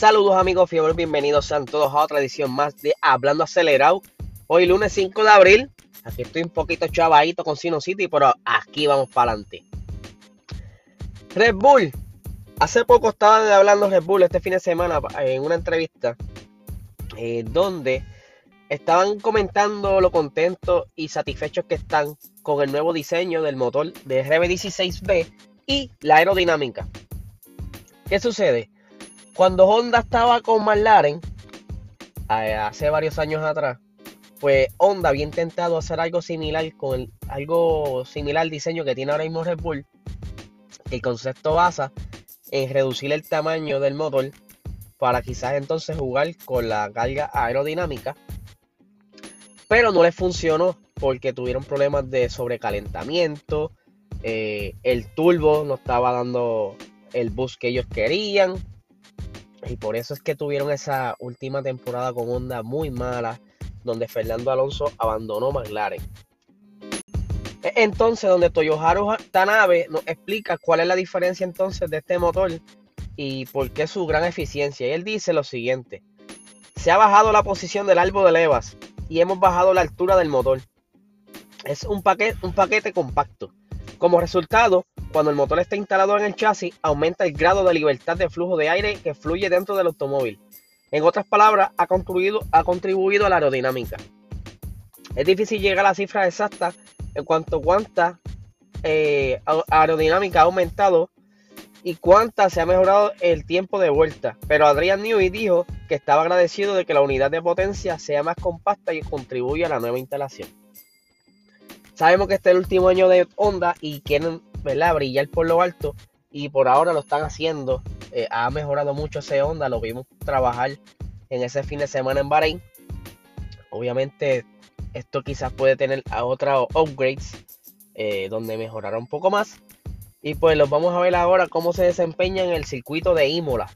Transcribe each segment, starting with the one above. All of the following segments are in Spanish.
Saludos amigos fiebre, bienvenidos sean todos a otra edición más de Hablando Acelerado. Hoy lunes 5 de abril, aquí estoy un poquito chavadito con Sino City, pero aquí vamos para adelante. Red Bull, hace poco estaba hablando Red Bull este fin de semana en una entrevista eh, donde estaban comentando lo contentos y satisfechos que están con el nuevo diseño del motor de RB16B y la aerodinámica. ¿Qué sucede? Cuando Honda estaba con McLaren, eh, hace varios años atrás, pues Honda había intentado hacer algo similar con el, algo similar al diseño que tiene ahora mismo Red Bull. El concepto basa en reducir el tamaño del motor para quizás entonces jugar con la carga aerodinámica. Pero no les funcionó porque tuvieron problemas de sobrecalentamiento. Eh, el turbo no estaba dando el boost que ellos querían. Y por eso es que tuvieron esa última temporada con Honda muy mala, donde Fernando Alonso abandonó McLaren. E, entonces, donde Toyoharu Tanabe nos explica cuál es la diferencia entonces de este motor y por qué su gran eficiencia. Y él dice lo siguiente: se ha bajado la posición del árbol de levas y hemos bajado la altura del motor. Es un paquete, un paquete compacto. Como resultado, cuando el motor está instalado en el chasis, aumenta el grado de libertad de flujo de aire que fluye dentro del automóvil. En otras palabras, ha contribuido, a la aerodinámica. Es difícil llegar a la cifra exacta en cuanto a cuánta eh, aerodinámica ha aumentado y cuánta se ha mejorado el tiempo de vuelta. Pero Adrian Newey dijo que estaba agradecido de que la unidad de potencia sea más compacta y contribuya a la nueva instalación. Sabemos que este es el último año de Honda y quieren ¿verdad? brillar por lo alto y por ahora lo están haciendo. Eh, ha mejorado mucho ese Honda, lo vimos trabajar en ese fin de semana en Bahrein. Obviamente esto quizás puede tener a otros upgrades eh, donde mejorará un poco más. Y pues los vamos a ver ahora cómo se desempeña en el circuito de Imola.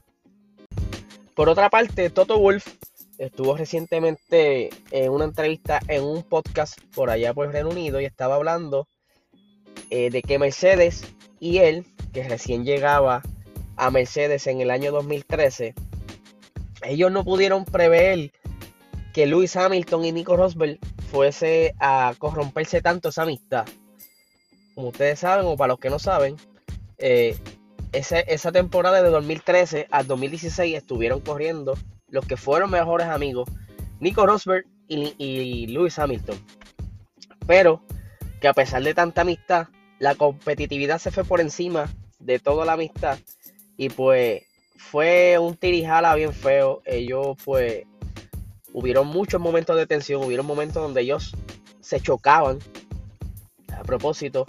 Por otra parte, Toto Wolf estuvo recientemente en una entrevista en un podcast por allá por Reino Unido y estaba hablando eh, de que Mercedes y él, que recién llegaba a Mercedes en el año 2013, ellos no pudieron prever que Lewis Hamilton y Nico Rosberg fuese a corromperse tanto esa amistad. Como ustedes saben, o para los que no saben, eh, esa, temporada de 2013 al 2016 estuvieron corriendo los que fueron mejores amigos, Nico Rosberg y, y Lewis Hamilton. Pero que a pesar de tanta amistad, la competitividad se fue por encima de toda la amistad y pues fue un tirijala bien feo. Ellos pues hubieron muchos momentos de tensión, hubieron momentos donde ellos se chocaban a propósito.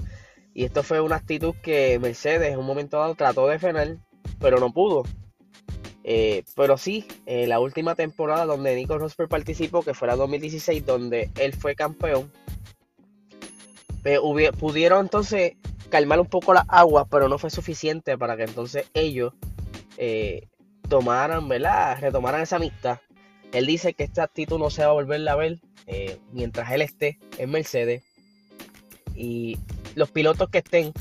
Y esto fue una actitud que Mercedes en un momento dado trató de frenar, pero no pudo. Eh, pero sí, eh, la última temporada donde Nico Rosberg participó, que fue la 2016, donde él fue campeón, pudieron entonces calmar un poco las aguas, pero no fue suficiente para que entonces ellos eh, tomaran, ¿verdad? Retomaran esa amistad. Él dice que esta actitud no se va a volver a ver eh, mientras él esté en Mercedes. Y los pilotos que estén,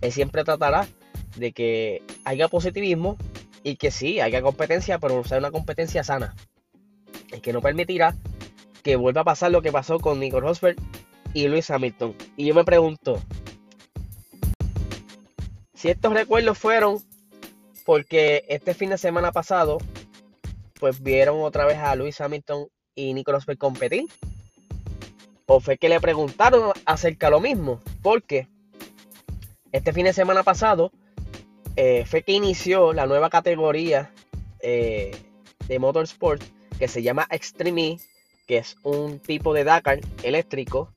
él siempre tratará de que haya positivismo y que sí, haya competencia, pero sea una competencia sana. Y que no permitirá que vuelva a pasar lo que pasó con Nico Rosberg y Luis Hamilton. Y yo me pregunto, si estos recuerdos fueron porque este fin de semana pasado, pues vieron otra vez a Luis Hamilton y Nico Rosberg competir. O fue que le preguntaron acerca de lo mismo. Porque este fin de semana pasado eh, fue que inició la nueva categoría eh, de motorsport que se llama Extreme E, que es un tipo de Dakar eléctrico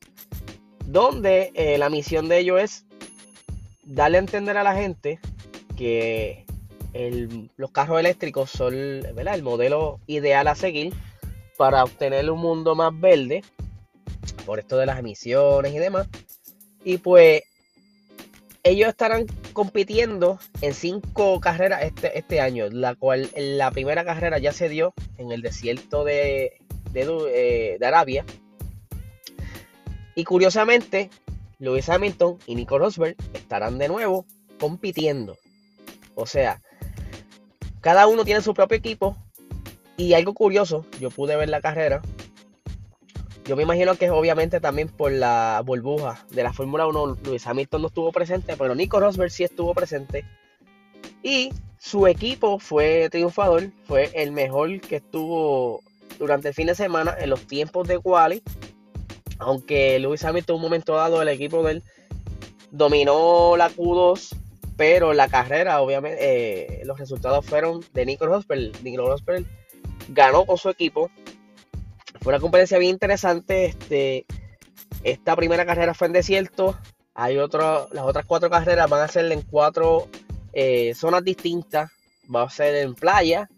donde eh, la misión de ellos es darle a entender a la gente que los carros eléctricos son el modelo ideal a seguir para obtener un mundo más verde, por esto de las emisiones y demás. Y pues ellos estarán compitiendo en cinco carreras este, este año, la cual la primera carrera ya se dio en el desierto de, de, de Arabia, y curiosamente, Lewis Hamilton y Nico Rosberg estarán de nuevo compitiendo. O sea, cada uno tiene su propio equipo. Y algo curioso, yo pude ver la carrera. Yo me imagino que obviamente también por la burbuja de la Fórmula 1, Luis Hamilton no estuvo presente, pero Nico Rosberg sí estuvo presente. Y su equipo fue triunfador, fue el mejor que estuvo durante el fin de semana en los tiempos de quali. Aunque Luis Hamilton un momento dado el equipo de él dominó la Q2, pero la carrera obviamente eh, los resultados fueron de Nico Rosberg. Nico Rosberg ganó con su equipo. Fue una competencia bien interesante. Este, esta primera carrera fue en desierto. Hay otro, las otras cuatro carreras van a ser en cuatro eh, zonas distintas. Va a ser en playa,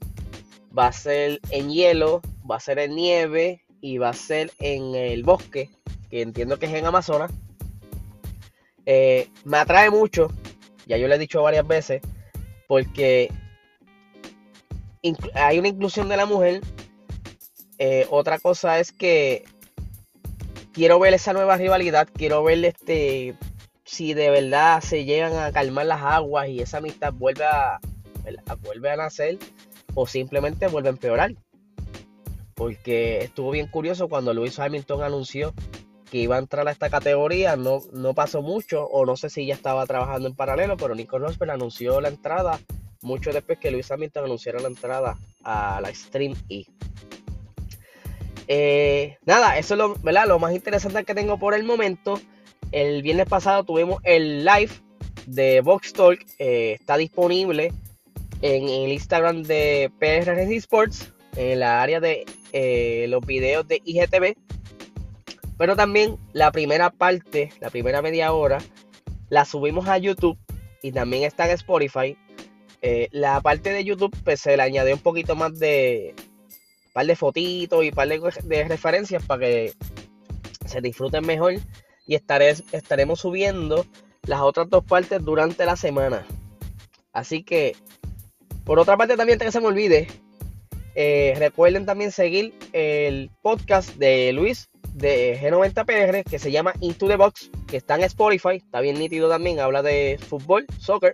va a ser en hielo, va a ser en nieve y va a ser en el bosque, que entiendo que es en Amazonas. Eh, me atrae mucho, ya yo le he dicho varias veces, porque hay una inclusión de la mujer. Eh, otra cosa es que quiero ver esa nueva rivalidad, quiero ver este si de verdad se llegan a calmar las aguas y esa amistad vuelve a, vuelve a nacer o simplemente vuelve a empeorar. Porque estuvo bien curioso cuando Luis Hamilton anunció que iba a entrar a esta categoría, no, no pasó mucho, o no sé si ya estaba trabajando en paralelo, pero Nico Rosberg anunció la entrada mucho después que Luis Hamilton anunciara la entrada a la Stream E. Eh, nada, eso es lo, ¿verdad? lo más interesante que tengo por el momento. El viernes pasado tuvimos el live de Box Talk. Eh, está disponible en el Instagram de PR Sports, en la área de eh, los videos de IGTV. Pero también la primera parte, la primera media hora, la subimos a YouTube y también está en Spotify. Eh, la parte de YouTube pues, se le añadió un poquito más de par de fotitos y par de, de referencias para que se disfruten mejor y estaremos subiendo las otras dos partes durante la semana. Así que, por otra parte, también que se me olvide, eh, recuerden también seguir el podcast de Luis de G90PR que se llama Into the Box, que está en Spotify, está bien nítido también, habla de fútbol, soccer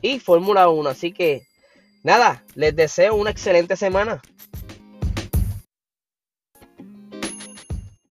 y Fórmula 1. Así que, nada, les deseo una excelente semana.